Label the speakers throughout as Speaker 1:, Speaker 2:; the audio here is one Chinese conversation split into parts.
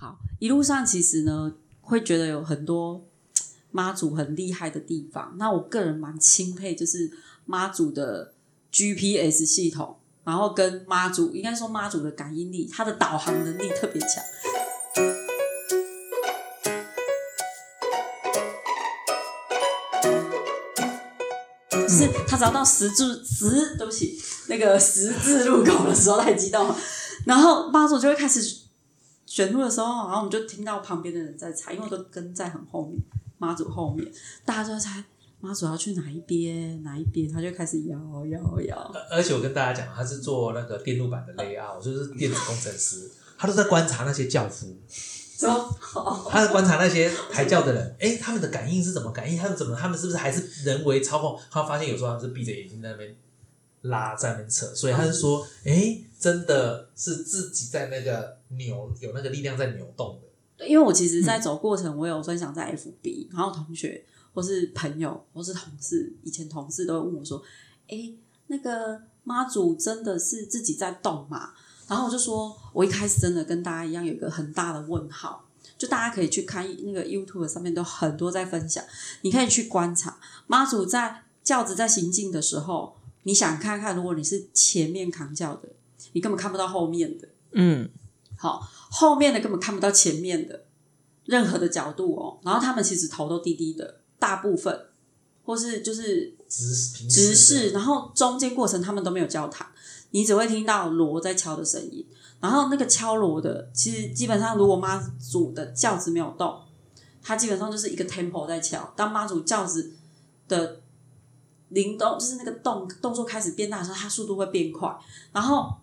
Speaker 1: 好，一路上其实呢，会觉得有很多妈祖很厉害的地方。那我个人蛮钦佩，就是妈祖的 GPS 系统，然后跟妈祖应该说妈祖的感应力，它的导航能力特别强。是他找到十字十，对不起，那个十字路口的时候太激动，然后妈祖就会开始选路的时候，然后我们就听到旁边的人在猜，因为我都跟在很后面，妈祖后面，大家都在猜妈祖要去哪一边，哪一边，他就开始摇摇摇。
Speaker 2: 而且我跟大家讲，他是做那个电路板的 layout，就是电子工程师，他都在观察那些轿夫。他在观察那些抬轿的人，哎，他们的感应是怎么感应？他们怎么？他们是不是还是人为操控？他发现有时候他们是闭着眼睛在那边拉，在那边扯，所以他是说，哎，真的是自己在那个扭，有那个力量在扭动
Speaker 1: 的。对因为我其实，在走过程，我有分享在 FB，然后同学或是朋友或是同事，以前同事都会问我说，哎，那个妈祖真的是自己在动吗？然后我就说，我一开始真的跟大家一样有一个很大的问号，就大家可以去看那个 YouTube 上面都很多在分享，你可以去观察妈祖在轿子在行进的时候，你想看看，如果你是前面扛轿的，你根本看不到后面的，
Speaker 3: 嗯，
Speaker 1: 好，后面的根本看不到前面的任何的角度哦，然后他们其实头都低低的，大部分或是就是
Speaker 2: 直
Speaker 1: 直视，然后中间过程他们都没有交谈。你只会听到锣在敲的声音，然后那个敲锣的，其实基本上如果妈祖的轿子没有动，它基本上就是一个 tempo 在敲。当妈祖轿子的灵动，就是那个动动作开始变大的时候，它速度会变快。然后，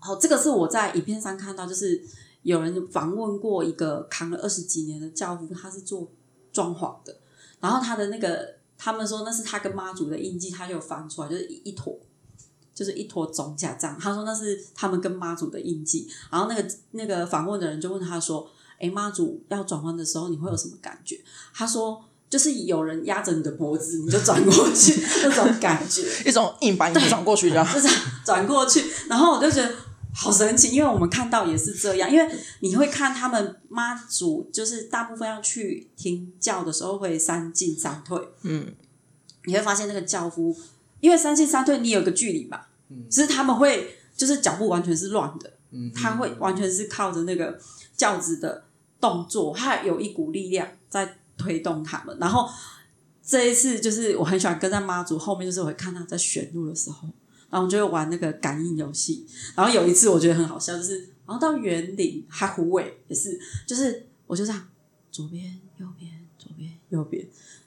Speaker 1: 好，这个是我在影片上看到，就是有人访问过一个扛了二十几年的教父，他是做装潢的，然后他的那个，他们说那是他跟妈祖的印记，他就翻出来，就是一坨。就是一坨总甲样。他说那是他们跟妈祖的印记。然后那个那个访问的人就问他说：“哎，妈祖要转弯的时候，你会有什么感觉？”他说：“就是有人压着你的脖子，你就转过去 那种感觉，
Speaker 3: 一种硬把你转过去，这样
Speaker 1: 就是转过去。”然后我就觉得好神奇，因为我们看到也是这样。因为你会看他们妈祖，就是大部分要去听教的时候会三进三退。
Speaker 3: 嗯，
Speaker 1: 你会发现那个教夫，因为三进三退，你有个距离嘛。只是他们会，就是脚步完全是乱的，嗯他会完全是靠着那个轿子的动作，他有一股力量在推动他们。然后这一次，就是我很喜欢跟在妈祖后面，就是我会看他在选路的时候，然后就会玩那个感应游戏。然后有一次我觉得很好笑，就是然后到园林还虎尾也是，就是我就这样左边右边左边右边，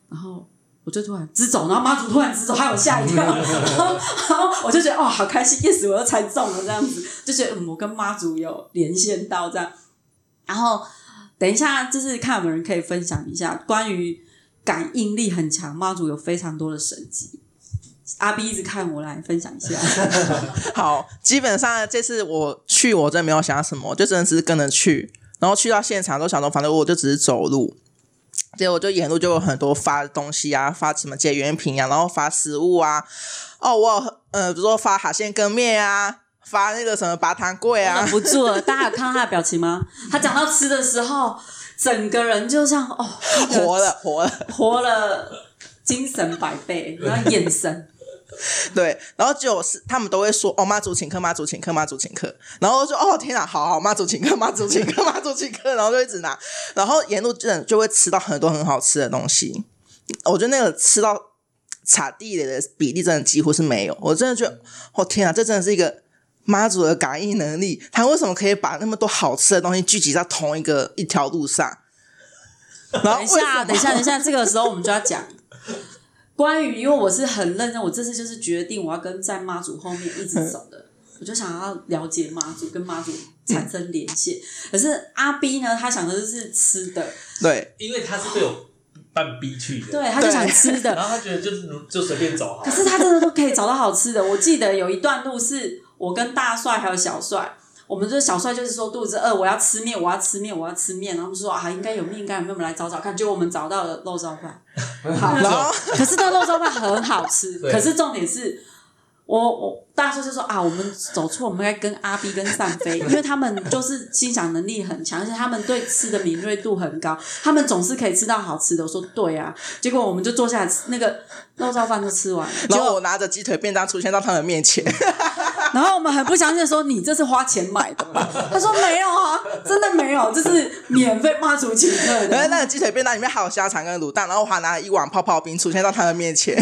Speaker 1: 然后。我就突然直走，然后妈祖突然直走，害我吓一跳，然后我就觉得哦，好开心，yes，我又猜中了这样子，就觉得嗯，我跟妈祖有连线到这样。然后等一下，就是看有没有人可以分享一下关于感应力很强，妈祖有非常多的神迹。阿 B 一直看我来分享一下。
Speaker 3: 好，基本上这次我去，我真的没有想什么，就真的只是跟着去，然后去到现场都想说，反正我就只是走路。结果就沿路就有很多发东西啊，发什么解元品啊，然后发食物啊。哦，我呃，比如说发海鲜羹面啊，发那个什么拔糖柜啊。
Speaker 1: 忍不住了，大家有看到他的表情吗？他讲到吃的时候，整个人就像哦，
Speaker 3: 活了，活了，
Speaker 1: 活了，精神百倍，然后眼神。
Speaker 3: 对，然后就是他们都会说哦，妈祖请客，妈祖请客，妈祖请客。然后说哦，天哪，好好，妈祖请客，妈祖请客，妈祖请客。然后就一直拿，然后沿路真的就会吃到很多很好吃的东西。我觉得那个吃到踩地雷的比例真的几乎是没有。我真的觉得，哦天啊，这真的是一个妈祖的感应能力。他为什么可以把那么多好吃的东西聚集在同一个一条路上？
Speaker 1: 等一下，等一下，等一下，这个时候我们就要讲。关于，因为我是很认真，我这次就是决定我要跟在妈祖后面一直走的，我就想要了解妈祖，跟妈祖产生连线。可是阿 B 呢，他想的就是吃的，
Speaker 3: 对，
Speaker 2: 因为他是被我半逼去的，
Speaker 1: 对，他就想吃的，
Speaker 2: 然后他觉得就是就随便走。
Speaker 1: 可是他真的都可以找到好吃的。我记得有一段路是我跟大帅还有小帅。我们就是小帅，就是说肚子饿，我要吃面，我要吃面，我要吃面。然后说啊，应该有面，应该有面，我们来找找看。结果我们找到了肉燥饭，好，可是这肉燥饭很好吃。可是重点是，我我大叔就说啊，我们走错，我们该跟阿 B 跟善飞，因为他们就是欣赏能力很强，而且他们对吃的敏锐度很高，他们总是可以吃到好吃的。我说对啊，结果我们就坐下来吃那个肉燥饭就吃完了，
Speaker 3: 然后我拿着鸡腿便当出现到他们面前，
Speaker 1: 然后我们很不相信地说你这是花钱买的吧？他说没有啊，真的没有，这是免费妈祖请客
Speaker 3: 然后
Speaker 1: 的。
Speaker 3: 那个鸡腿便当里面还有香肠跟卤蛋，然后我还拿了一碗泡泡冰出现到他的面前。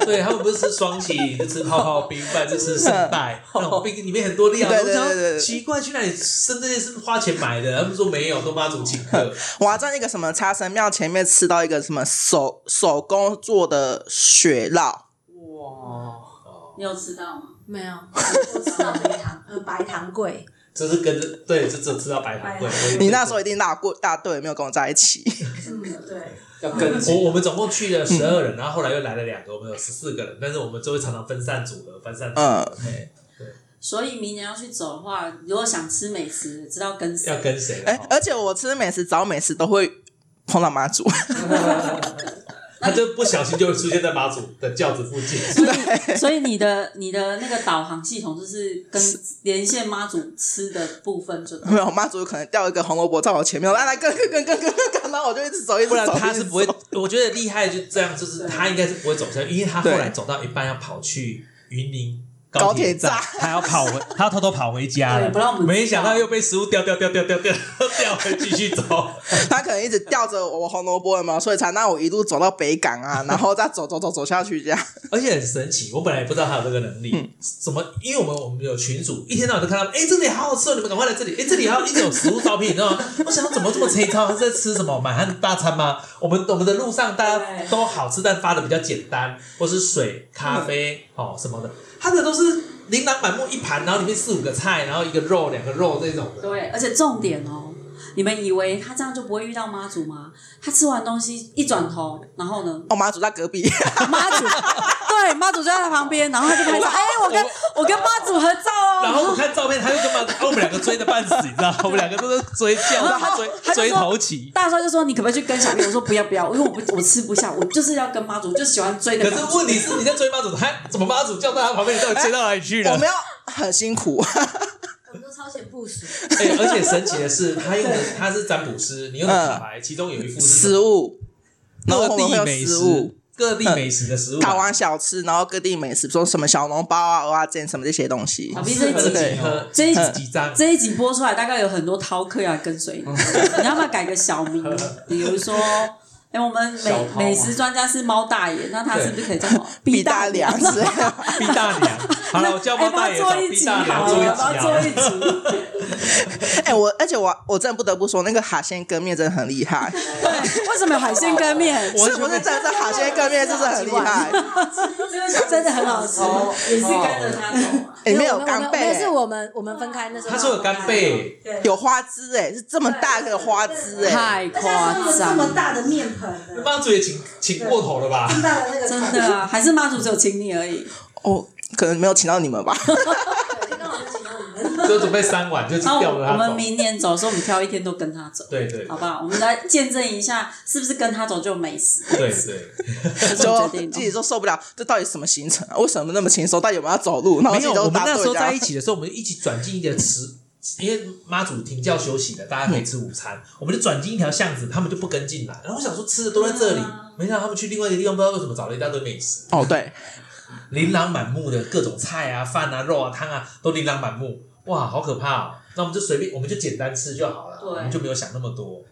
Speaker 2: 对他们不是吃双喜，就吃泡泡冰，不然就吃圣代，那种冰里面很多料。
Speaker 3: 对对对
Speaker 2: 奇怪，去哪里生这些是花钱买的？他们说没有，都妈祖请客。
Speaker 3: 我还在那个什么茶神庙前面吃到一个什么手手工做的雪酪，
Speaker 4: 哇，
Speaker 1: 你有吃到吗？
Speaker 5: 没有，我知道白糖，呃，白糖桂，
Speaker 2: 这是跟着对，就只有吃到白糖桂。
Speaker 3: 你那时候一定大过大队没有跟我在一起。
Speaker 5: 嗯，对，
Speaker 4: 要跟
Speaker 2: 我我们总共去了十二人，然后后来又来了两个，我们有十四个人，但是我们就会常常分散组合，分散组合。
Speaker 3: 嗯
Speaker 2: 哎
Speaker 1: 所以明年要去走的话，如果想吃美食，知道跟谁
Speaker 2: 要。跟谁？
Speaker 3: 哎、而且我吃美食找美食都会碰到妈祖，
Speaker 2: 他就不小心就会出现在马祖的轿子附近。
Speaker 1: 所以，所以你的你的那个导航系统就是跟连线妈祖吃的部分就
Speaker 3: 没有妈祖可能掉一个红萝卜在我前面，来来跟跟跟跟跟跟，然后我就一直走一直走，
Speaker 2: 不然他是不会。我觉得厉害就这样，就是他应该是不会走下去，因为他后来走到一半要跑去云林
Speaker 3: 高
Speaker 2: 铁
Speaker 3: 铁站
Speaker 2: 他要跑回，他要偷偷跑回家了，
Speaker 1: 不让我们
Speaker 2: 没想到又被食物掉掉掉掉掉掉掉回继续走。
Speaker 3: 他可能一直吊着我红萝卜，有没有？所以才让我一路走到北港啊，然后再走走走走下去这样。
Speaker 2: 而且很神奇，我本来也不知道他有这个能力。
Speaker 3: 嗯
Speaker 2: 怎么？因为我们我们有群主，一天到晚都看到，哎，这里好好吃哦，你们赶快来这里。哎，这里还有一直有食物照片，你知道吗？我想说怎么这么粗糙？他是在吃什么满汉大餐吗？我们我们的路上大家都好吃，但发的比较简单，或是水、咖啡、
Speaker 3: 嗯
Speaker 2: 哦什么的，他的都是琳琅满目一盘，然后里面四五个菜，然后一个肉、两个肉这种的。
Speaker 1: 对，而且重点哦，你们以为他这样就不会遇到妈祖吗？他吃完东西一转头，然后呢，
Speaker 3: 哦，妈祖在隔壁，
Speaker 1: 妈祖对妈祖就在他旁边，然后他就拍照，哎，我跟我跟妈祖合照哦。
Speaker 2: 然后我看照片，他就跟妈，啊我们两个追的半死，你知道吗，我们两个都是追叫，
Speaker 1: 然后
Speaker 2: 追追
Speaker 1: 他就说
Speaker 2: 头起。
Speaker 1: 大帅就说：“你可不可以去跟小编？”我说：“不要不要，因为我不我吃不下，我就是要跟妈祖，就喜欢追的
Speaker 2: 可。是问题是你在追妈祖，他怎么妈祖叫到他旁边，你到底追到哪里去了？
Speaker 3: 我们要很辛苦。
Speaker 5: 我们都超前部署，
Speaker 2: 哎、而且神奇的是，他用的他是占卜师，你用的卡牌，其中有一副是什
Speaker 3: 食物，然后
Speaker 2: 各
Speaker 3: 我们会有
Speaker 2: 地美食
Speaker 3: 食物，，
Speaker 2: 各地美食的食物。
Speaker 3: 台湾小吃，然后各地美食，说什么小笼包啊、蚵仔煎什么这些东西
Speaker 1: 这一集这一集
Speaker 2: 几张，
Speaker 1: 这一集播出来，大概有很多饕客要跟随你，你要不要改个小名？比如说，哎、我们美美食专家是猫大爷，那他是不是可以叫什么
Speaker 3: 毕 大
Speaker 1: 良
Speaker 3: 良？之类的，
Speaker 2: 毕大娘。好了，我叫
Speaker 1: 哎，
Speaker 2: 猫大爷找毕
Speaker 1: 做一集
Speaker 2: 大娘做一
Speaker 1: 好了，帮他做一
Speaker 2: 集啊。
Speaker 1: 集。
Speaker 3: 哎、我而且我我真的不得不说，那个海鲜羹面真的很厉害，
Speaker 1: 对，为什么有海鲜羹面？
Speaker 3: 是不是真的是海鲜羹面，真的很厉害？
Speaker 1: 真的很好吃，也是跟着他走啊。
Speaker 3: 里面有干贝、
Speaker 5: 那是我们我们分开那时候，
Speaker 2: 他说有干贝，
Speaker 3: 有花枝、哎，是这么大个花枝、哎，
Speaker 1: 太夸张了，
Speaker 5: 么大的面盆的，
Speaker 2: 妈祖也请请过头了吧？
Speaker 5: 这么大的那个
Speaker 1: 真的啊，还是妈祖只有请你而已。
Speaker 3: 哦，可能没有请到你们吧？
Speaker 5: 就
Speaker 2: 准备三碗，就
Speaker 1: 然后
Speaker 2: 吊着他走。
Speaker 1: 我们明年走的时候，我们挑一天都跟他走，
Speaker 2: 对对
Speaker 1: 好不好？我们来见证一下，是不是跟他走就有美食？
Speaker 2: 对对，
Speaker 3: 就
Speaker 1: 决定
Speaker 3: 自己都受不了，这到底什么行程啊？为什么那么轻松？到底有没有要走路？然后
Speaker 2: 没有。我们那时候在一起的时候，我们一起转进一个池，因为妈祖停教休息的，大家可以吃午餐，我们就转进一条巷子，他们就不跟进来。然后我想说吃的都在这里
Speaker 1: 啊，
Speaker 2: 没想到他们去另外一个地方，不知道为什么找了一大堆美食。
Speaker 3: 哦，对，
Speaker 2: 琳琅满目的各种菜啊、饭啊、肉啊、汤啊，都琳琅满目，哇，好可怕哦！那我们就随便，我们就简单吃就好了，
Speaker 1: 对
Speaker 2: 我们就没有想那么多。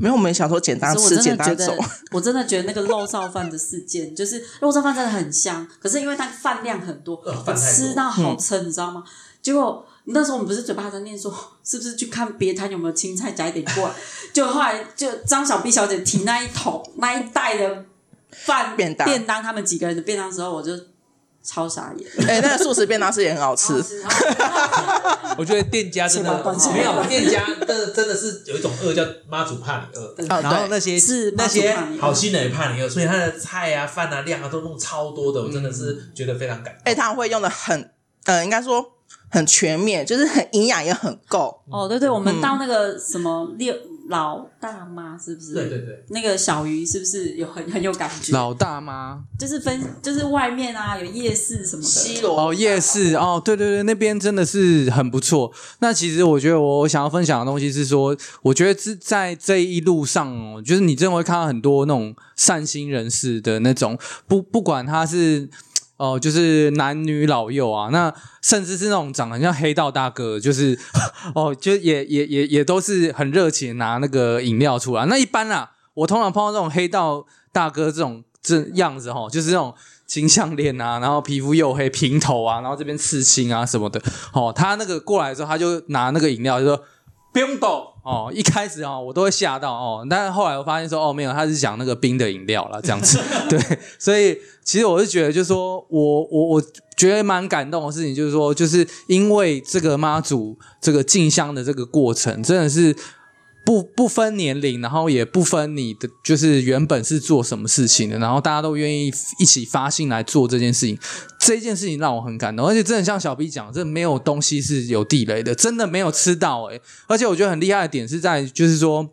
Speaker 3: 没有，我们想说简单吃，简单走。，
Speaker 1: 我真的觉得那个肉燥饭的事件，就是肉燥饭真的很香，可是因为它饭量很多，
Speaker 2: 呃多
Speaker 1: 吃到好撑，你知道吗？结果那时候我们不是嘴巴还在念说，是不是去看别摊有没有青菜夹一点过来？就后来就张小碧小姐提那一桶那一袋的饭
Speaker 3: 便当
Speaker 1: 便当，他们几个人的便当的时候，我就超傻眼。
Speaker 3: 哎、那个素食便当是也很好吃，
Speaker 2: 我觉得店家真的没有，店家真的真的是有一种饿叫妈祖怕你饿，
Speaker 3: 啊
Speaker 2: 然后那些
Speaker 1: 是
Speaker 2: 那些好心人也怕你饿，所以他的菜啊、饭啊、量啊都弄超多的，我真的是觉得非常感动。
Speaker 3: 哎、他会用的很，呃，应该说很全面，就是很营养也很够。
Speaker 1: 哦，对对，我们到那个什么六老大妈是不是？
Speaker 2: 对对对，
Speaker 1: 那个小鱼是不是有很很有感觉？
Speaker 6: 老大妈
Speaker 1: 就是分就是外面啊有夜市什么的，
Speaker 3: 西罗
Speaker 6: 哦，夜市哦，对对对，那边真的是很不错。那其实我觉得我想要分享的东西是说，我觉得是在这一路上哦，就是你真的会看到很多那种善心人士的那种，不不管他是。哦，就是男女老幼啊，那甚至是那种长得像黑道大哥，就是哦，就也也也也都是很热情拿那个饮料出来。那一般啦，我通常碰到这种黑道大哥这种这样子哈、就是那种金项链啊，然后皮肤黝黑、平头啊，然后这边刺青啊什么的。哦，他那个过来之后，他就拿那个饮料就说。不用抖哦，一开始哦，我都会吓到哦，但是后来我发现说哦，没有，他是讲那个冰的饮料啦，这样子，对，所以其实我是觉得，就是说我我我觉得蛮感动的事情，就是说，就是因为这个妈祖这个进香的这个过程，真的是不不分年龄，然后也不分你的就是原本是做什么事情的，然后大家都愿意一起发心来做这件事情，这件事情让我很感动，而且真的像小 B 讲，这没有东西是有地雷的，真的没有吃到诶、而且我觉得很厉害的点是在就是说。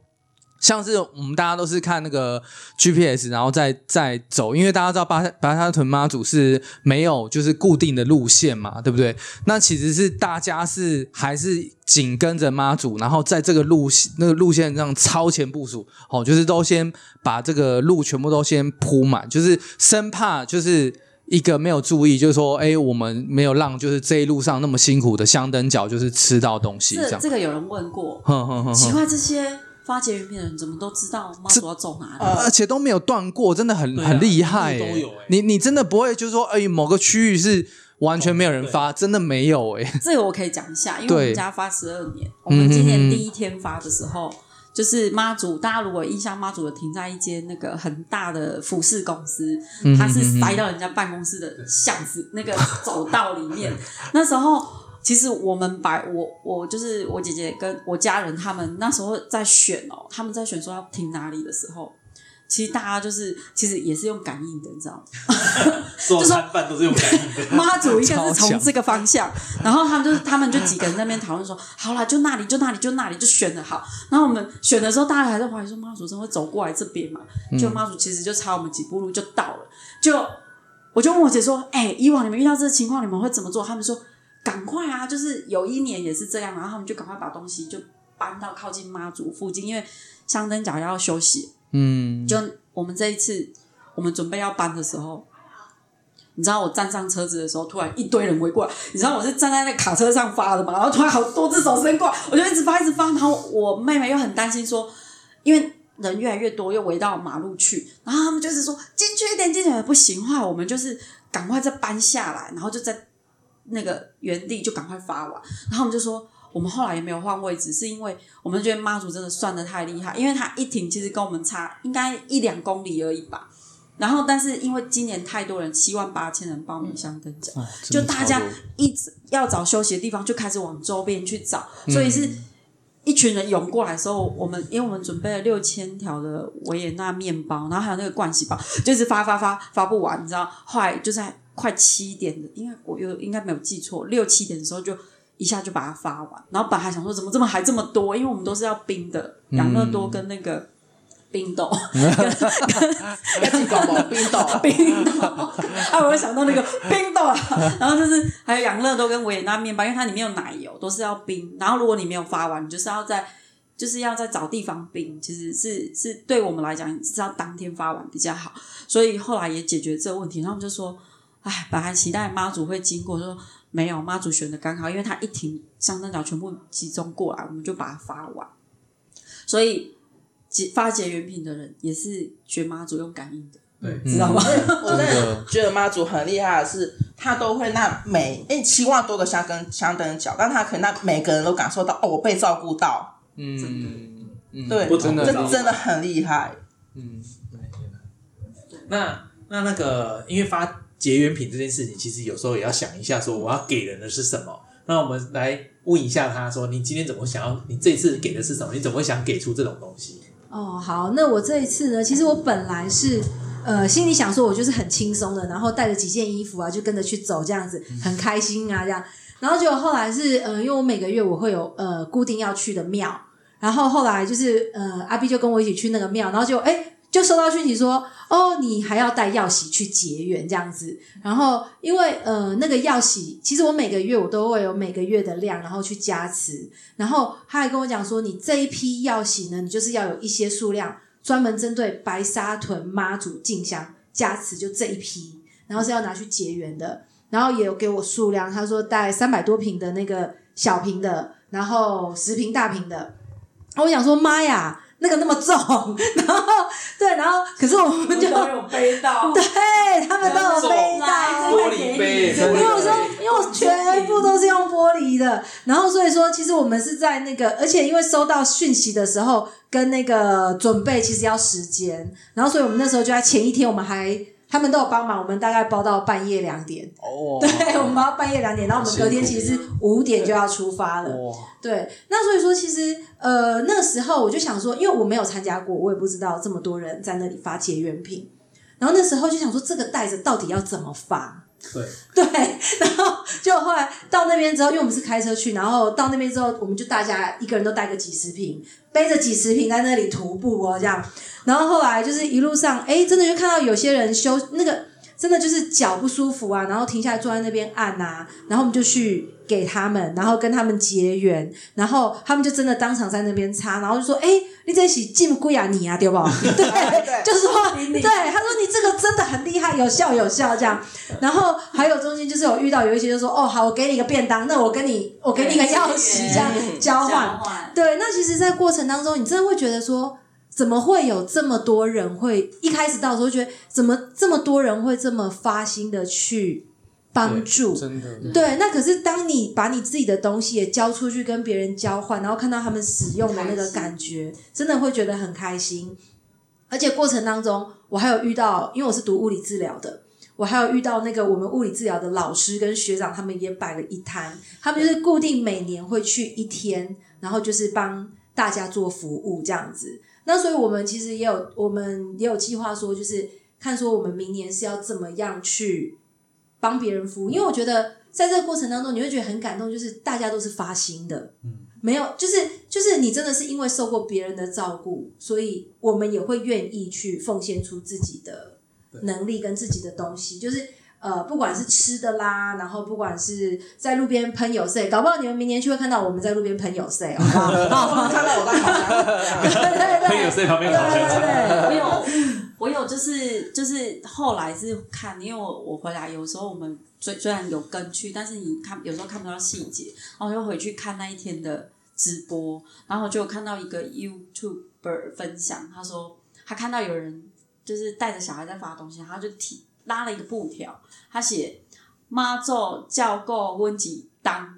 Speaker 6: 像是我们大家都是看那个 GPS，然后再再走，因为大家知道巴巴沙屯妈祖是没有就是固定的路线嘛，对不对？那其实是大家是还是紧跟着妈祖，然后在这个路那个路线上超前部署，哦，就是都先把这个路全部都先铺满，就是生怕就是。一个没有注意，就是说，哎，我们没有让就是这一路上那么辛苦的香灯脚，就是吃到东西这样。
Speaker 1: 这这个有人问过，
Speaker 6: 哼哼哼哼，
Speaker 1: 奇怪，这些发结缘品的人怎么都知道妈祖要走哪里？
Speaker 6: 而且都没有断过，真的很、
Speaker 2: 啊
Speaker 6: 很厉害、欸。
Speaker 2: 都有欸
Speaker 6: 你你真的不会就是说，哎、某个区域是完全没有人发，真的没有哎、
Speaker 1: 这个我可以讲一下，因为我们家发十二年，我们今年第一天发的时候，就是妈祖，大家如果印象，妈祖的停在一间那个很大的服饰公司，它是塞到人家办公室的巷子那个走道里面。那时候，其实我们把我我就是我姐姐跟我家人他们那时候在选哦，他们在选说要停哪里的时候。其实大家就是，其实也是用感应的，你知道吗？
Speaker 2: 所有摊贩都是用感应的。
Speaker 1: 妈祖应该是从这个方向，然后他们就是他们就几个人在那边讨论说，好啦，就那里，就那里，就那里，就选的好。然后我们选的时候，大家还在怀疑说，妈祖真的会走过来这边嘛？就妈祖其实就差我们几步路就到了。就我就问我姐说，哎、以往你们遇到这个情况，你们会怎么做？他们说，赶快啊！就是有一年也是这样，然后他们就赶快把东西就搬到靠近妈祖附近，因为香灯脚要休息，
Speaker 6: 嗯，
Speaker 1: 就我们这一次，我们准备要搬的时候，你知道我站上车子的时候，突然一堆人围过来。你知道我是站在那个卡车上发的嘛？然后突然好多只手伸过来，我就一直发一直发。然后我妹妹又很担心说，因为人越来越多，又围到马路去，然后他们就是说进去一点，进去不行，的话我们就是赶快再搬下来，然后就在那个原地就赶快发完。然后我们就说。我们后来也没有换位置，是因为我们觉得妈祖真的算的太厉害，因为他一停其实跟我们差应该一两公里而已吧。然后，但是因为今年太多人，七万八千人报名香灯脚，
Speaker 6: 哦
Speaker 1: 就大家一直要找休息的地方，就开始往周边去找，所以是一群人涌过来的时候，我们因为我们准备了六千条的维也纳面包，然后还有那个冠喜包，就是发发发发不完，你知道，后来就在快七点的，应该我又应该没有记错，六七点的时候就。一下就把它发完，然后本来还想说怎么这么还这么多，因为我们都是要冰的，养乐多跟那个冰豆，
Speaker 3: 要记搞毛冰豆，
Speaker 1: 冰豆，啊，我会想到那个冰豆啊，然后就是还有养乐多跟维也纳面包，因为它里面有奶油，都是要冰。然后如果你没有发完，你就是要在就是要在找地方冰，其实是是对我们来讲是要当天发完比较好。所以后来也解决这个问题，然后我们就说，哎，本来期待妈祖会经过，说没有，妈祖选的刚好，因为他一停，香灯角全部集中过来，我们就把它发完。所以结发结缘品的人也是学妈祖用感应的，
Speaker 2: 对，
Speaker 1: 知道吗？
Speaker 3: 我真的觉得妈祖很厉害的是，他都会那每哎七万多个香灯香灯脚，但他可能让每个人都感受到哦，我被照顾到，
Speaker 6: 嗯嗯，
Speaker 3: 对，
Speaker 2: 不同的
Speaker 3: 这真的很厉害。
Speaker 6: 嗯，
Speaker 2: 那那那个，因为发结缘品这件事情，其实有时候也要想一下，说我要给人的是什么。那我们来问一下他说，你今天怎么想要？你这次给的是什么？你怎么会想给出这种东西？
Speaker 5: 哦，好，那我这一次呢，其实我本来是呃心里想说，我就是很轻松的，然后带着几件衣服啊，就跟着去走，这样子很开心啊，这样。然后结果后来是呃，因为我每个月我会有呃固定要去的庙。然后后来就是呃，阿 B 就跟我一起去那个庙，然后就哎。就收到讯息说，哦，你还要带药洗去结缘这样子。然后因为呃那个药洗，其实我每个月我都会有每个月的量，然后去加持。然后他还跟我讲说，你这一批药洗呢，你就是要有一些数量，专门针对白沙屯妈祖进香加持，就这一批，然后是要拿去结缘的。然后也有给我数量，他说带三百多瓶的那个小瓶的，然后十瓶大瓶的。我想说，妈呀！那个那么重，然后对，然后可是我们就
Speaker 1: 都有背到，
Speaker 5: 对他们都有背到。
Speaker 4: 玻璃杯，
Speaker 5: 因为我说，因为我全部都是用玻璃的，然后所以说，其实我们是在那个，而且因为收到讯息的时候跟那个准备其实要时间，然后所以我们那时候就在前一天，我们还他们都有帮忙，我们大概包到半夜两点，
Speaker 4: 哦，
Speaker 5: 对，我们包到半夜两点，然后我们隔天其实是五点就要出发了。
Speaker 4: 哇，
Speaker 5: 对，那所以说，其实呃，那个时候我就想说，因为我没有参加过，我也不知道这么多人在那里发结缘品，然后那时候就想说，这个袋子到底要怎么发？
Speaker 4: 对，
Speaker 5: 对，然后就后来到那边之后，因为我们是开车去，然后到那边之后，我们就大家一个人都带个几十瓶，背着几十瓶在那里徒步哦，这样。然后后来就是一路上，哎，真的就看到有些人修那个，真的就是脚不舒服啊，然后停下来坐在那边按啊，然后我们就去给他们，然后跟他们结缘，然后他们就真的当场在那边擦，然后就说，哎，你这起进贵啊你啊，对不？对，就是说，对，他说你这个真的很厉害，有效有效这样。然后还有中间就是有遇到有一些就说，哦，好，我给你个便当，那我跟你，我给你个药洗，这样交换。对，那其实，在过程当中，你真的会觉得说，怎么会有这么多人会一开始到的时候觉得，怎么这么多人会这么发心的去帮助？
Speaker 6: 真的，
Speaker 5: 对，那可是当你把你自己的东西也交出去跟别人交换，然后看到他们使用的那个感觉，真的会觉得很开心。而且过程当中，我还有遇到，因为我是读物理治疗的，我还有遇到那个我们物理治疗的老师跟学长，他们也摆了一摊，他们就是固定每年会去一天，然后就是帮大家做服务这样子。那所以我们其实也有，我们也有计划说，就是看说我们明年是要怎么样去帮别人服务，因为我觉得在这个过程当中，你会觉得很感动，就是大家都是发心的，嗯，没有，就是就是你真的是因为受过别人的照顾，所以我们也会愿意去奉献出自己的能力跟自己的东西，就是。呃，不管是吃的啦，然后不管是在路边喷有色，搞不好你们明年去会看到我们在路边喷有色，好不好？
Speaker 3: 看到我在烤箱，
Speaker 5: 对对对，
Speaker 4: 朋友在旁边烤
Speaker 5: 对对
Speaker 4: 香
Speaker 5: 对
Speaker 1: 我有，我有，就是就是后来是看，因为我我回来有时候我们虽虽然有跟去，但是你看有时候看不到细节，然后又回去看那一天的直播，然后就看到一个 YouTuber 分享，他说他看到有人就是带着小孩在发东西，他就提拉了一个布条，他写妈祖教够温几当，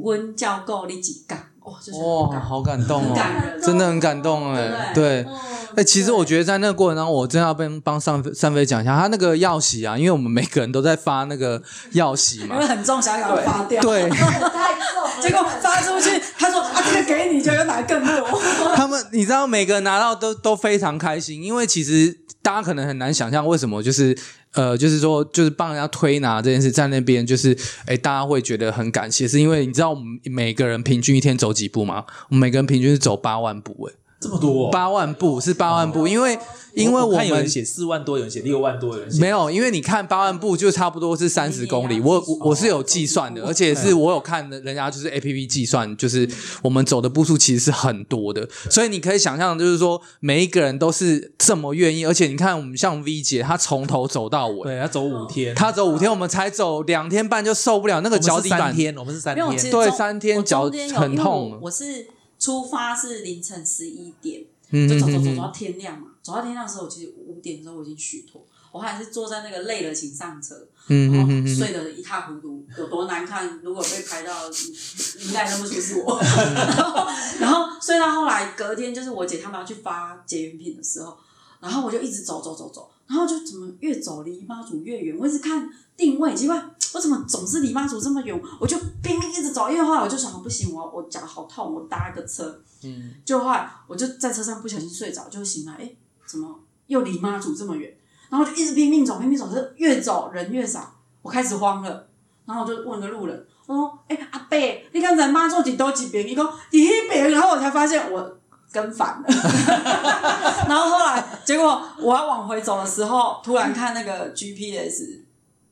Speaker 1: 温教够你几杠，哇，就是
Speaker 6: 哇，好感动哦，
Speaker 1: 感，
Speaker 6: 真的很感动哎，对。
Speaker 1: 嗯
Speaker 6: 哎、其实我觉得在那个过程当中，我真的要帮帮上飞三飞讲一下，他那个药洗啊，因为我们每个人都在发那个药洗嘛。
Speaker 1: 因为，很重，想要发掉。
Speaker 6: 对
Speaker 1: 结果发出去，他说啊，这个给你，就要拿更多。
Speaker 6: 他们你知道每个人拿到都都非常开心，因为其实大家可能很难想象为什么就是呃，就是说就是帮人家推拿这件事，在那边就是哎，大家会觉得很感谢，是因为你知道我们每个人平均一天走几步吗？我们每个人平均是走八万步，哎，
Speaker 4: 这么多、哦，
Speaker 6: 八万步是八万步，因为因为我们
Speaker 4: 看有人写四万多，有人写六万多，有人写。
Speaker 6: 没有，因为你看八万步就差不多是三十公里，我我我是有计算的，而且是我有看的人家就是 A P P 计算，就是我们走的步数其实是很多的，所以你可以想象，就是说每一个人都是这么愿意，而且你看我们像 V 姐，她从头走到尾，
Speaker 4: 对，她走五天，
Speaker 6: 她走五天，我们才走两天半就受不了那个脚底板，
Speaker 4: 三天，我们是三天，
Speaker 6: 对三天脚很痛
Speaker 1: 我是出发是凌晨十一点，
Speaker 6: 嗯
Speaker 1: 就走走走走到天亮嘛。走到天亮的时候，其实五点的时候我已经虚脱，我还是坐在那个累了请上车，然后睡得一塌糊涂，有多难看。如果被拍到，应该认不出是我。然后，然后睡到后来，隔天就是我姐他们要去发结缘品的时候，然后我就一直走走走走，然后就怎么越走离妈祖越远。我一直看定位，奇怪，我怎么总是离妈祖这么远？我就拼命一直走，因为后来我就想，不行，我我脚好痛，我搭个车。
Speaker 6: 嗯，
Speaker 1: 就后来我就在车上不小心睡着，就醒来，哎，怎么又离妈祖这么远？然后就一直拼命走，拼命走，就越走人越少，我开始慌了。然后我就问个路人，我说：“哎、阿伯，你刚才妈祖几多几边？”伊讲伫迄边，然后我才发现我跟反了。然后后来结果我要往回走的时候，突然看那个 GPS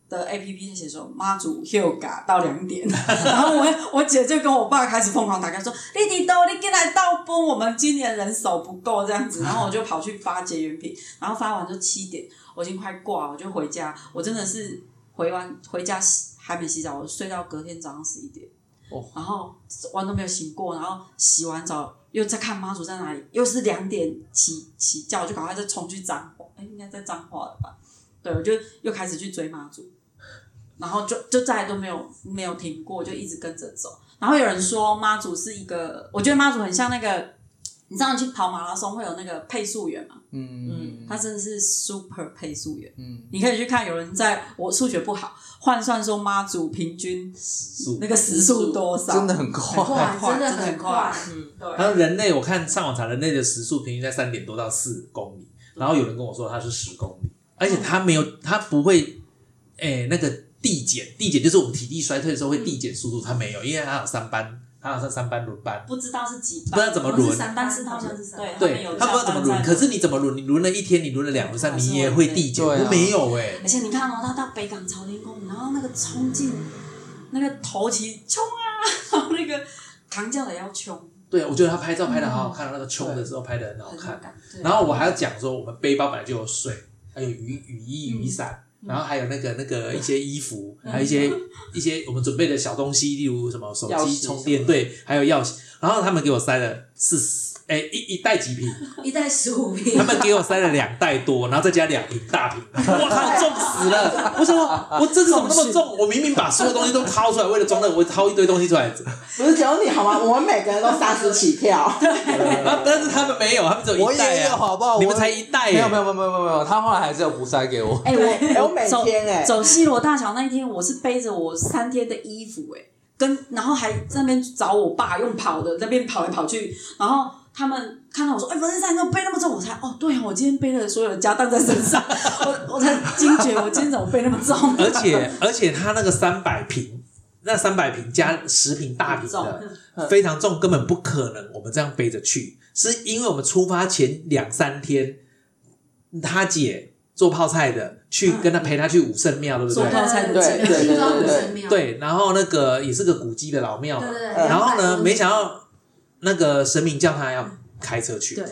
Speaker 1: 的 APP 写说妈祖 Huga 到两点，然后我我姐就跟我爸开始疯狂打开说：“弟弟都你进来倒崩，我们今年人手不够这样子。”然后我就跑去发结缘品，然后发完就七点，我已经快挂了，我就回家。我真的是回完回家洗还没洗澡，我睡到隔天早上十一点。
Speaker 6: 哦
Speaker 1: 然后完都没有醒过，然后洗完澡又在看妈祖在哪里，又是两点起起叫，就赶快再冲去彰化，哎，应该在彰化了吧？对，我就又开始去追妈祖，然后就就再都没有没有停过，就一直跟着走。然后有人说妈祖是一个，我觉得妈祖很像那个，你知道你去跑马拉松会有那个配速员吗？
Speaker 6: 嗯
Speaker 1: 他真的是 super 配速员。
Speaker 6: 嗯，
Speaker 1: 你可以去看，有人在我数学不好，换算说妈祖平均那个时速多少，
Speaker 6: 真的很快，
Speaker 5: 真的
Speaker 1: 很快
Speaker 5: 快。
Speaker 1: 嗯，对。
Speaker 2: 然后人类，我看上网查，人类的时速平均在三点多到四公里，然后有人跟我说他是十公里，而且他没有，他不会，诶、那个递减，递减就是我们体力衰退的时候会递减速度，他没有，因为他有三班，他好像三班轮班，
Speaker 1: 不知道是几班，
Speaker 2: 不知道怎么轮。
Speaker 1: 三班，但是他们对
Speaker 2: 对他不知道怎么轮，可是你怎么轮？你轮了一天，你轮了两轮三，你也会递减，我没有哎、
Speaker 1: 而且你看哦，他到北港朝天宫，然后那个冲进那个头旗冲啊，然后那个扛轿的也要冲，
Speaker 2: 对，我觉得他拍照拍的好好看，那个冲的时候拍的很好看。然后我还要讲说，我们背包本来就有水，还有雨雨衣、雨伞，然后还有那个那个一些衣服，还有一些一些我们准备的小东西，例如什么手机充电，对，还有钥匙。然后他们给我塞了四十，哎，一一袋几瓶，
Speaker 5: 一袋十五瓶
Speaker 2: 他，们给我塞了两袋多，然后再加两瓶大瓶，我靠，重死了！我想说，我这次怎么那么重？我明明把所有东西都掏出来，为了装那个，我掏一堆东西出来，
Speaker 3: 不是只有你好吗？我们每个人都三十起跳，
Speaker 2: 然后但是他们没有，他们只有一袋啊，
Speaker 6: 也有好不好？
Speaker 2: 你们才一袋耶，
Speaker 6: 没有没有没有没有没有，他后来还是有补塞给我。
Speaker 1: 哎、
Speaker 3: 哎我每
Speaker 1: 我走
Speaker 3: 天哎
Speaker 1: 走西罗大桥那一天，我是背着我三天的衣服、哎，跟然后还在那边找我爸用跑的那边跑来跑去，然后他们看到我说：“哎、文森山，你怎么背那么重？”我才哦，对啊，我今天背了所有的家当在身上，我我才惊觉我今天怎么背那么重，
Speaker 2: 而且而且他那个三百平，那三百平加十平大瓶的，非常重，根本不可能我们这样背着去，是因为我们出发前两三天，他姐做泡菜的去跟他陪他去武圣庙，对不对？
Speaker 1: 做泡菜的
Speaker 3: 对
Speaker 1: 经
Speaker 3: 对。对
Speaker 5: 庄
Speaker 3: 对
Speaker 2: 然后那个也是个古迹的老庙嘛。
Speaker 5: 对，对对。
Speaker 2: 然后呢
Speaker 5: ，200
Speaker 2: 没想到那个神明叫他要开车去，
Speaker 5: 对，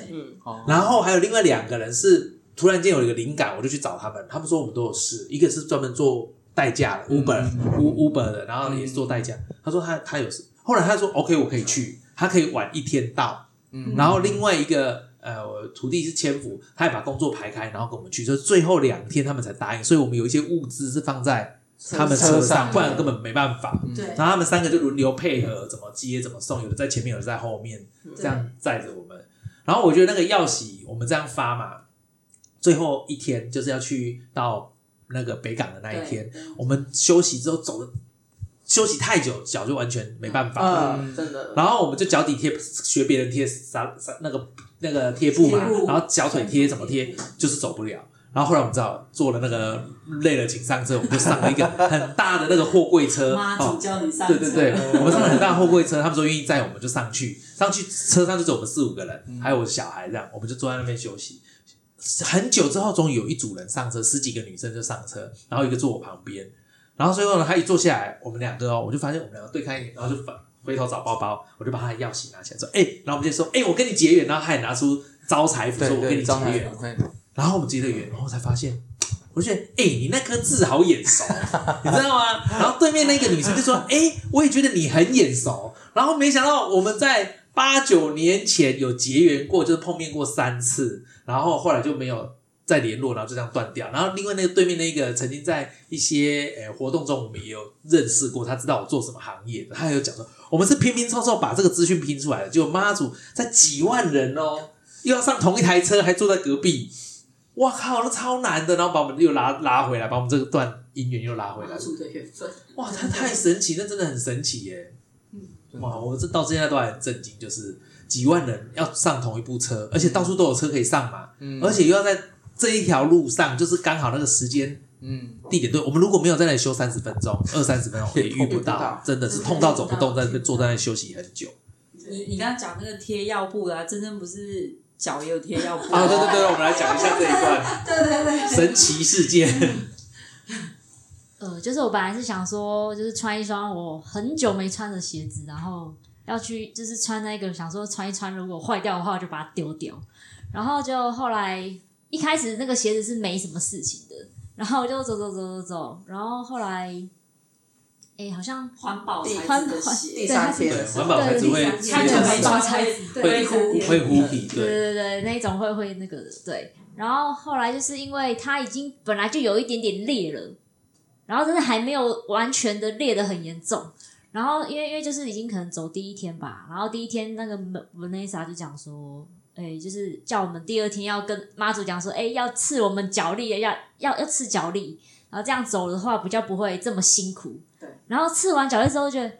Speaker 6: 哦
Speaker 2: 然后还有另外两个人是突然间有一个灵感，我就去找他们。他们说我们都有事，一个是专门做代驾的 Uber、U Uber 的，然后也是做代驾。他说他他有事，后来他说 OK 我可以去，他可以晚一天到。
Speaker 6: 嗯
Speaker 2: 然后另外一个呃我徒弟是千福，他也把工作排开，然后跟我们去，就是最后两天他们才答应。所以我们有一些物资是放在他们车
Speaker 6: 车上
Speaker 2: 上，不然根本没办法。
Speaker 5: 对，
Speaker 2: 然后他们三个就轮流配合，怎么接怎么送，有的在前面，有的在后面，这样载着我们。然后我觉得那个药洗我们这样发嘛，最后一天就是要去到那个北港的那一天，我们休息之后走的休息太久，脚就完全没办法。
Speaker 3: 嗯，真的。
Speaker 2: 然后我们就脚底贴学别人贴啥啥那个那个贴布嘛，然后脚腿贴怎么贴就是走不了。然后后来我们知道坐了那个累了请上车，我们就上了一个很大的那个货柜车，
Speaker 1: 妈
Speaker 2: 哦
Speaker 1: 祖叫你上车，
Speaker 2: 对对对，我们上了很大的货柜车，他们说愿意载我们就上去，上去车上就只有我们四五个人，还有我的小孩这样，我们就坐在那边休息。很久之后，终于有一组人上车，十几个女生就上车，然后一个坐我旁边，然后最后呢，他一坐下来，我们两个哦，我就发现我们两个对看一眼，然后就反回头找包包，我就把他的钥匙拿起来说，哎、然后我们就说，哎、我跟你结缘，然后他也拿出招财符，
Speaker 6: 对
Speaker 2: 说我跟你结缘，
Speaker 6: 对
Speaker 2: 然后我们结了缘，然后才发现，我就觉得，哎、你那颗痣好眼熟，你知道吗？然后对面那个女生就说，哎、我也觉得你很眼熟。然后没想到我们在八九年前有结缘过，就是碰面过三次，然后后来就没有再联络，然后就这样断掉。然后另外那个对面那个曾经在一些呃活动中我们也有认识过，他知道我做什么行业的，他还有讲说，我们是拼拼凑凑把这个资讯拼出来的，结果妈祖在几万人哦，又要上同一台车，还坐在隔壁。哇靠，那超难的，然后把我们又拉拉回来，把我们这个段姻缘又拉回来
Speaker 1: 妈。祖的缘分。
Speaker 2: 哇，他太神奇，那真的很神奇耶！哇，我这到现在都还很震惊，就是几万人要上同一部车，而且到处都有车可以上嘛，
Speaker 6: 嗯
Speaker 2: 而且又要在这一条路上，就是刚好那个时间
Speaker 6: 嗯，
Speaker 2: 地点对。我们如果没有在那里休三十分钟、二三十分钟，也遇不到，真的是痛到走不动，在那边坐在那里休息很久。
Speaker 1: 你你刚刚讲那个贴药布啊，真正不是脚也有贴药布
Speaker 4: 啊，对对对，我们来讲一下这一段
Speaker 5: 对对对，
Speaker 4: 神奇事件。
Speaker 7: 呃，就是我本来是想说，就是穿一双我很久没穿的鞋子，然后要去就是穿那个，想说穿一穿，如果坏掉的话我就把它丢掉。然后就后来一开始那个鞋子是没什么事情的，然后我就走走走走走，然后后来，哎，好像
Speaker 1: 环保材
Speaker 7: 环
Speaker 1: 质的
Speaker 7: 保
Speaker 1: 鞋，
Speaker 3: 第三天
Speaker 4: 对，环保材质会
Speaker 7: 材
Speaker 1: 会
Speaker 7: 对
Speaker 1: 会
Speaker 4: 会糊皮，
Speaker 7: 对
Speaker 4: 对，
Speaker 7: 对对，那一种会会那个的，对。然后后来就是因为它已经本来就有一点点裂了，然后真的还没有完全的裂的很严重。然后因为因为就是已经可能走第一天吧，然后第一天那个 Vanessa 就讲说，哎，就是叫我们第二天要跟妈祖讲说，哎，要刺我们脚力，要要要刺脚力，然后这样走的话比较不会这么辛苦。
Speaker 1: 对。
Speaker 7: 然后刺完脚力之后，觉得，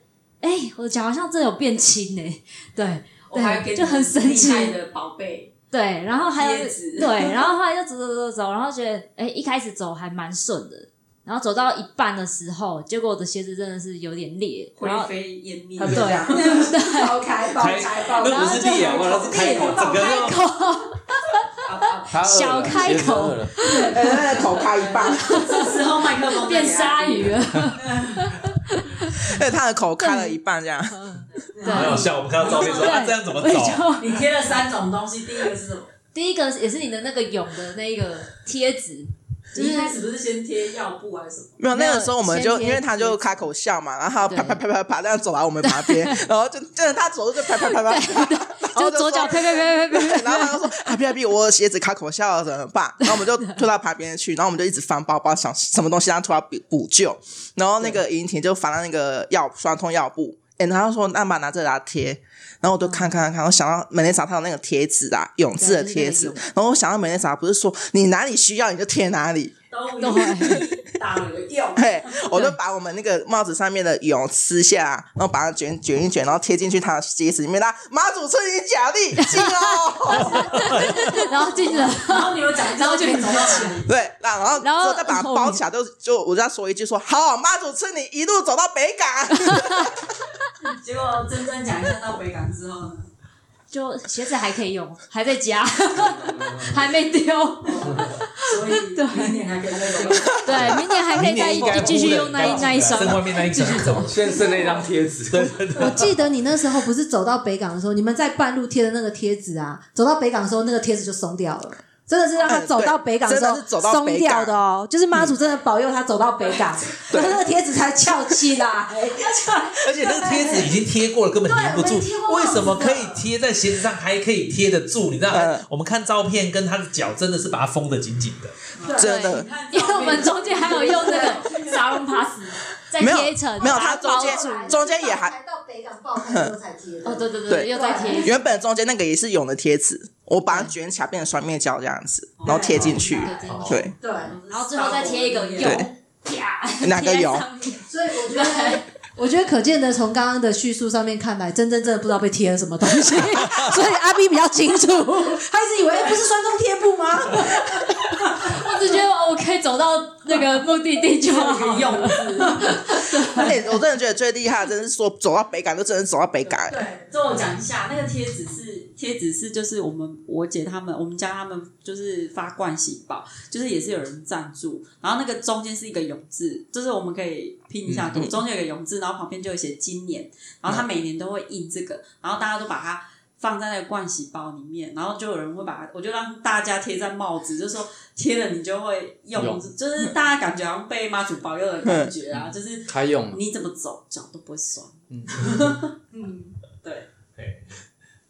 Speaker 7: 哎，我的脚好像真的有变轻呢。对。
Speaker 1: 我还给
Speaker 7: 就很神奇
Speaker 1: 的宝贝，
Speaker 7: 对，然后还有对，然后后来就走走走走，然后觉得哎，一开始走还蛮顺的，然后走到一半的时候，结果我的鞋子真的是有点裂，然后
Speaker 1: 灰飞烟灭。
Speaker 3: 他就这样，爆开爆开爆
Speaker 4: 那
Speaker 3: 开，
Speaker 4: 不是裂啊，哇，那是开口，整个
Speaker 7: 小开口
Speaker 3: 哎那个口开一半，
Speaker 1: 这时候麦克风
Speaker 7: 变鲨鱼了，
Speaker 3: 对，他的口开了一半这样。
Speaker 7: 对，
Speaker 4: 很好笑。我们看到照片说啊，这样怎么
Speaker 7: 我
Speaker 4: 走？
Speaker 1: 你贴了三种东西，第一个是什么？
Speaker 7: 第一个也是你的那个蛹的那个贴纸，就
Speaker 1: 你
Speaker 7: 是
Speaker 1: 一开始不是先贴药布还是什么？
Speaker 3: 没有，那个时候我们就因为他就开口笑嘛，然后他啪啪啪啪啪这样走来我们旁边，然后就真的他走路就啪啪啪啪，然后
Speaker 7: 就左脚
Speaker 3: 说
Speaker 7: 呸呸呸呸呸，
Speaker 3: 然后他就说啊，屁啊屁，我鞋子开口笑了怎么办？然后我们就推到旁边去，然后我们就一直翻包包，想什么东西让他补补救。然后那个尹婷就翻到那个药酸痛药布，哎，然后说那把拿这来贴。然后我就看看看看，我想到美丽莎她有那个贴纸啊，永志的贴纸。然后我想到美丽莎不是说你哪里需要你就贴哪里，
Speaker 1: 都
Speaker 7: 都
Speaker 1: 有打了个
Speaker 3: 我就把我们那个帽子上面的蛹撕下，然后把它卷卷一卷，然后贴进去他的鞋子里面。那妈祖赐你脚力，进哦。
Speaker 7: 然后进了，
Speaker 1: 然后你有讲，
Speaker 7: 然后就
Speaker 1: 可以走到哪里？
Speaker 3: 对，那然后
Speaker 7: 然后
Speaker 3: 再把它包起来，就就我就要说一句说好，妈祖赐你一路走到北港。
Speaker 1: 结果真正讲一下到北港之后呢？
Speaker 7: 就鞋子还可以用，还在家，还没丢，
Speaker 1: 所以明年还可以再用。
Speaker 7: 对，明年还可以再继续用那一那一双
Speaker 4: 剩。外面那一层走。
Speaker 6: 现在剩那张贴纸，
Speaker 5: 我记得你那时候不是走到北港的时候，你们在半路贴的那个贴纸啊，走到北港的时候，那个贴纸就松掉了。真的是让他走到北港的时候
Speaker 3: 嗯真的是走到
Speaker 5: 松
Speaker 3: 北港
Speaker 5: 掉的哦，就是妈祖真的保佑他走到北港，然后那个贴纸才翘起来。
Speaker 2: 而且那个贴纸已经贴过了，根本粘不住。为什么可以贴在鞋子上，还可以贴得住？你知道
Speaker 3: 嗯，
Speaker 2: 我们看照片，跟他的脚真的是把它封得紧紧的。
Speaker 3: 真的
Speaker 7: 因为我们中间还有用那个沙龙 pass 再
Speaker 3: 没有
Speaker 7: 贴一层，
Speaker 3: 没有，它中间中间也还
Speaker 5: 到北港爆开之后才贴
Speaker 7: 哦，对对对，
Speaker 3: 对
Speaker 7: 又再贴。
Speaker 3: 原本中间那个也是蛹的贴纸，我把它卷起来变成双面胶这样子，然后贴进去。对，
Speaker 5: 对，
Speaker 7: 然后最后再贴一个
Speaker 3: 对
Speaker 7: 蛹，啪，
Speaker 3: 哪个蛹
Speaker 7: 贴在上面
Speaker 5: 所以我觉得。我觉得可见的，从刚刚的叙述上面看来，真真正的不知道被贴了什么东西，所以阿 B 比较清楚，他一直以为、哎不是酸中贴布吗？
Speaker 7: 我只觉得我可以走到那个目的地就好。
Speaker 1: 用字。
Speaker 3: 而且我真的觉得最厉害的，真的是说走到北港就真的走到北港。
Speaker 1: 对，这我讲一下，那个贴纸是贴纸是就是我们我姐他们我们家他们就是发惯喜报，就是也是有人赞助，然后那个中间是一个永字，就是我们可以拼一下图，中间有个永字，然后旁边就有写今年，然后他每年都会印这个，然后大家都把它。放在那个惯喜包里面，然后就有人会把它，我就让大家贴在帽子，就说贴了你就会用，
Speaker 6: 用
Speaker 1: 就是大家感觉好像被妈祖保佑的感觉啊，就是
Speaker 6: 开用。
Speaker 1: 你怎么走脚都不会酸。
Speaker 2: 嗯
Speaker 1: 嗯，对。
Speaker 2: 对，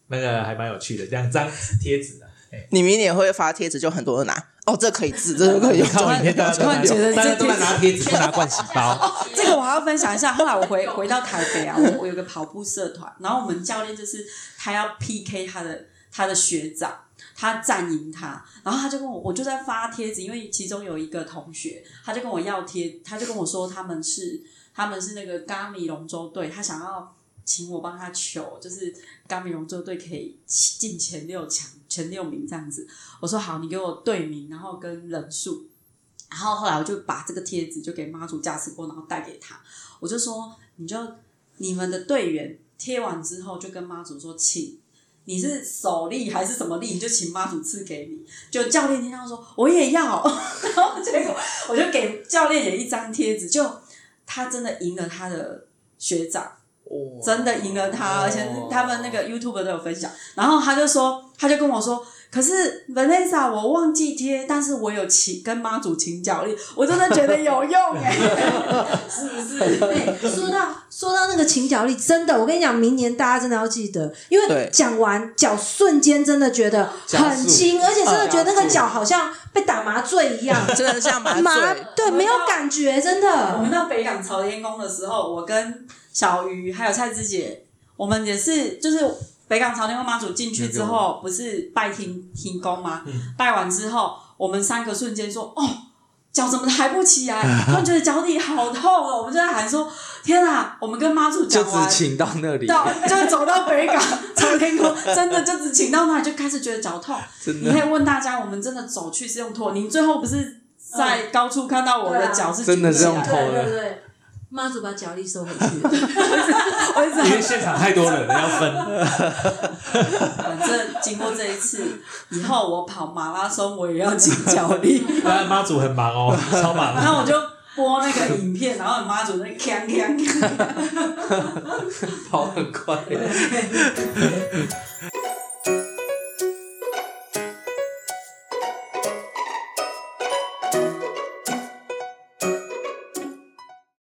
Speaker 2: 那个还蛮有趣的，两张贴纸啊。
Speaker 3: 你明年会发贴纸，就很多人拿。哦，这可以治，这个可以用。
Speaker 2: 看完影片，大家
Speaker 1: 突然觉得
Speaker 2: 大家都拿贴纸，不拿盥洗包。
Speaker 1: 这个我还要分享一下。后来我回 回到台北啊，我我有个跑步社团，然后我们教练就是他要 PK 他的他的学长，他战赢他，然后他就跟我，我就在发贴纸，因为其中有一个同学，他就跟我要贴，他就跟我说他们是他们是那个咖米龙舟队，他想要请我帮他求，就是嘎米龙舟队可以进前六强前六名这样子。我说好，你给我队名，然后跟人数。然后后来我就把这个贴纸就给妈祖加持过，然后带给他。我就说，你就你们的队员贴完之后就跟妈祖说，请你是首力还是什么力，你就请妈祖赐给你。就教练听到说我也要，然后结果我就给教练也一张贴纸，就他真的赢了他的学长。真的赢了他，而且他们那个 YouTube 都有分享。然后他就说，他就跟我说，可是 Vanessa 我忘记贴，但是我有请跟妈祖请脚力，我真的觉得有用哎、是不是？
Speaker 5: 哎，说到说到那个请脚力，真的，我跟你讲，明年大家真的要记得，因为
Speaker 3: 对
Speaker 5: 讲完脚瞬间真的觉得很轻，而且真的觉得那个脚好像被打麻醉一样，
Speaker 3: 真的像麻
Speaker 5: 麻
Speaker 3: 醉。
Speaker 5: 对，没有感觉，真的
Speaker 1: 我
Speaker 5: 的。
Speaker 1: 们到北港朝天宫的时候，我跟小鱼还有蔡芝姐，我们也是就是北港朝天宫妈祖进去之后，不是拜天天宫吗？拜完之后，我们三个瞬间说：“哦，脚怎么抬不起来？” 突然觉得脚底好痛哦，我们就在喊说：“天啊！”我们跟妈祖
Speaker 6: 就
Speaker 1: 讲完
Speaker 6: 只。请到那里，
Speaker 1: 到就走到北港朝天宫，真的就只请到那里就开始觉得脚痛。
Speaker 6: 真的
Speaker 1: 你可以问大家，我们真的走去是用拖？你最后不是在高处看到我的脚是
Speaker 6: 真的是用
Speaker 1: 举不起
Speaker 6: 拖
Speaker 1: 来
Speaker 5: 对对对，妈祖把脚力收回去。
Speaker 4: 因为现场太多人了，要分。
Speaker 1: 反正经过这一次以后，我跑马拉松我也要请脚力。
Speaker 4: 那妈祖很忙哦，超忙。
Speaker 1: 然后我就播那个影片，然后妈祖在锵锵锵。
Speaker 6: 跑很快。